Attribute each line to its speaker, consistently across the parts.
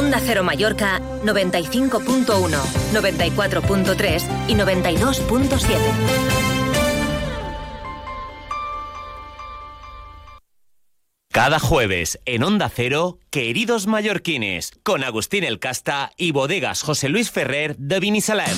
Speaker 1: Onda Cero Mallorca 95.1, 94.3 y 92.7.
Speaker 2: Cada jueves en Onda Cero, Queridos Mallorquines, con Agustín El Casta y Bodegas José Luis Ferrer de Vinisalem.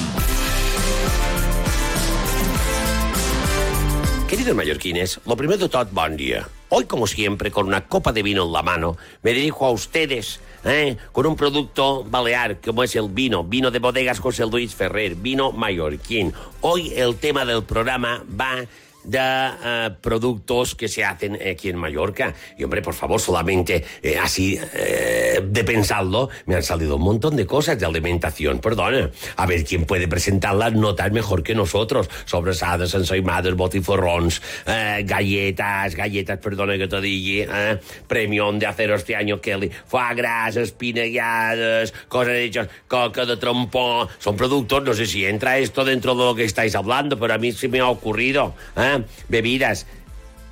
Speaker 3: Queridos mallorquines, lo primero de todo, buen día. Hoy, como siempre, con una copa de vino en la mano, me dirijo a ustedes ¿eh? con un producto balear como es el vino, vino de bodegas José Luis Ferrer, vino mallorquín. Hoy el tema del programa va de eh, productos que se hacen aquí en Mallorca. Y hombre, por favor, solamente eh, así eh, de pensarlo, me han salido un montón de cosas de alimentación, perdona. A ver quién puede presentar las notas mejor que nosotros. Sobrasadas, ensaimadas, botiforrons, galletas, galletas, perdona que te diga, premión de acero este año, Kelly, foie gras, espinalladas, cosas hechas, coca de trompón. Son productos, no sé si entra esto dentro de lo que estáis hablando, pero a mí se me ha ocurrido. ¿eh? Bebidas,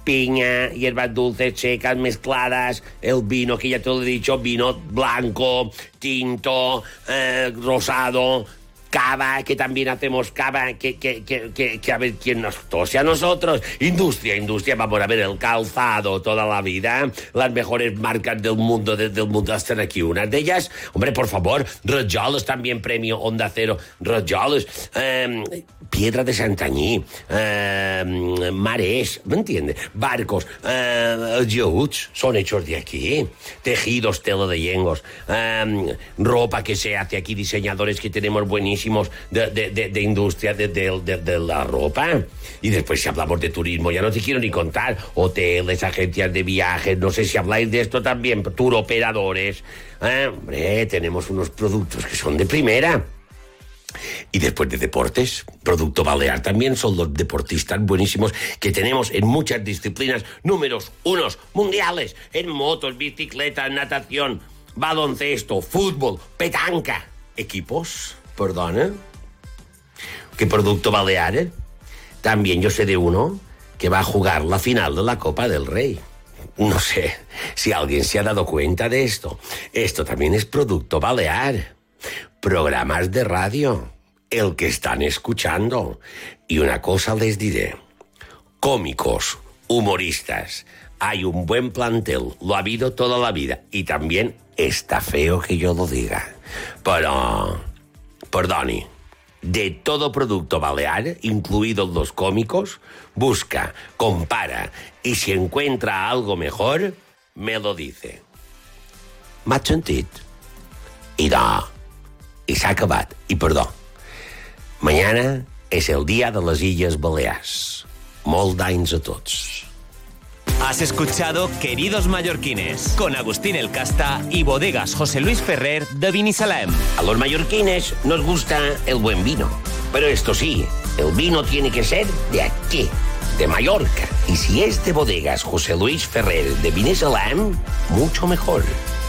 Speaker 3: piña, hierbas dulces, secas, mezcladas, el vino, que ya te lo he dicho, vino blanco, tinto, eh, rosado, cava, que también hacemos cava, que, que, que, que, a ver quién nos tose a nosotros. Industria, industria, vamos a ver el calzado toda la vida. Las mejores marcas del mundo, del mundo están aquí. Una de ellas, hombre, por favor, Rojolos también premio Onda Cero. Rojolos, eh, Piedra de Santañí, eh, Mares, ¿me entiende? Barcos, eh, son hechos de aquí. Tejidos, tela de yengos, ropa que se hace aquí, diseñadores que tenemos buenísimos de, industria de, la ropa. Y después si hablamos de turismo, ya no te quiero ni contar, hoteles, agencias de viajes, no sé si habláis de esto también, turoperadores. ¿eh? hombre, tenemos unos productos que son de primera. Y después de deportes, Producto Balear también son los deportistas buenísimos que tenemos en muchas disciplinas, números unos mundiales, en motos, bicicleta, natación, baloncesto, fútbol, petanca, equipos perdona, ¿qué producto balear? También yo sé de uno que va a jugar la final de la Copa del Rey. No sé si alguien se ha dado cuenta de esto. Esto también es producto balear. Programas de radio, el que están escuchando. Y una cosa les diré. Cómicos, humoristas, hay un buen plantel, lo ha habido toda la vida. Y también está feo que yo lo diga. Pero perdoni, de todo producto balear, incluidos los cómicos, busca, compara y si encuentra algo mejor, me lo dice. M'has sentit? I no, i s'ha acabat, i perdó. Mañana és el dia de les Illes Balears. Molt d'anys a tots.
Speaker 2: Has escuchado Queridos Mallorquines con Agustín El Casta y Bodegas José Luis Ferrer de Vinisalem.
Speaker 3: A los mallorquines nos gusta el buen vino. Pero esto sí, el vino tiene que ser de aquí, de Mallorca. Y si es de Bodegas José Luis Ferrer de Vinisalem, mucho mejor.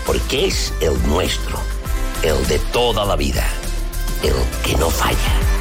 Speaker 3: Porque es el nuestro, el de toda la vida, el que no falla.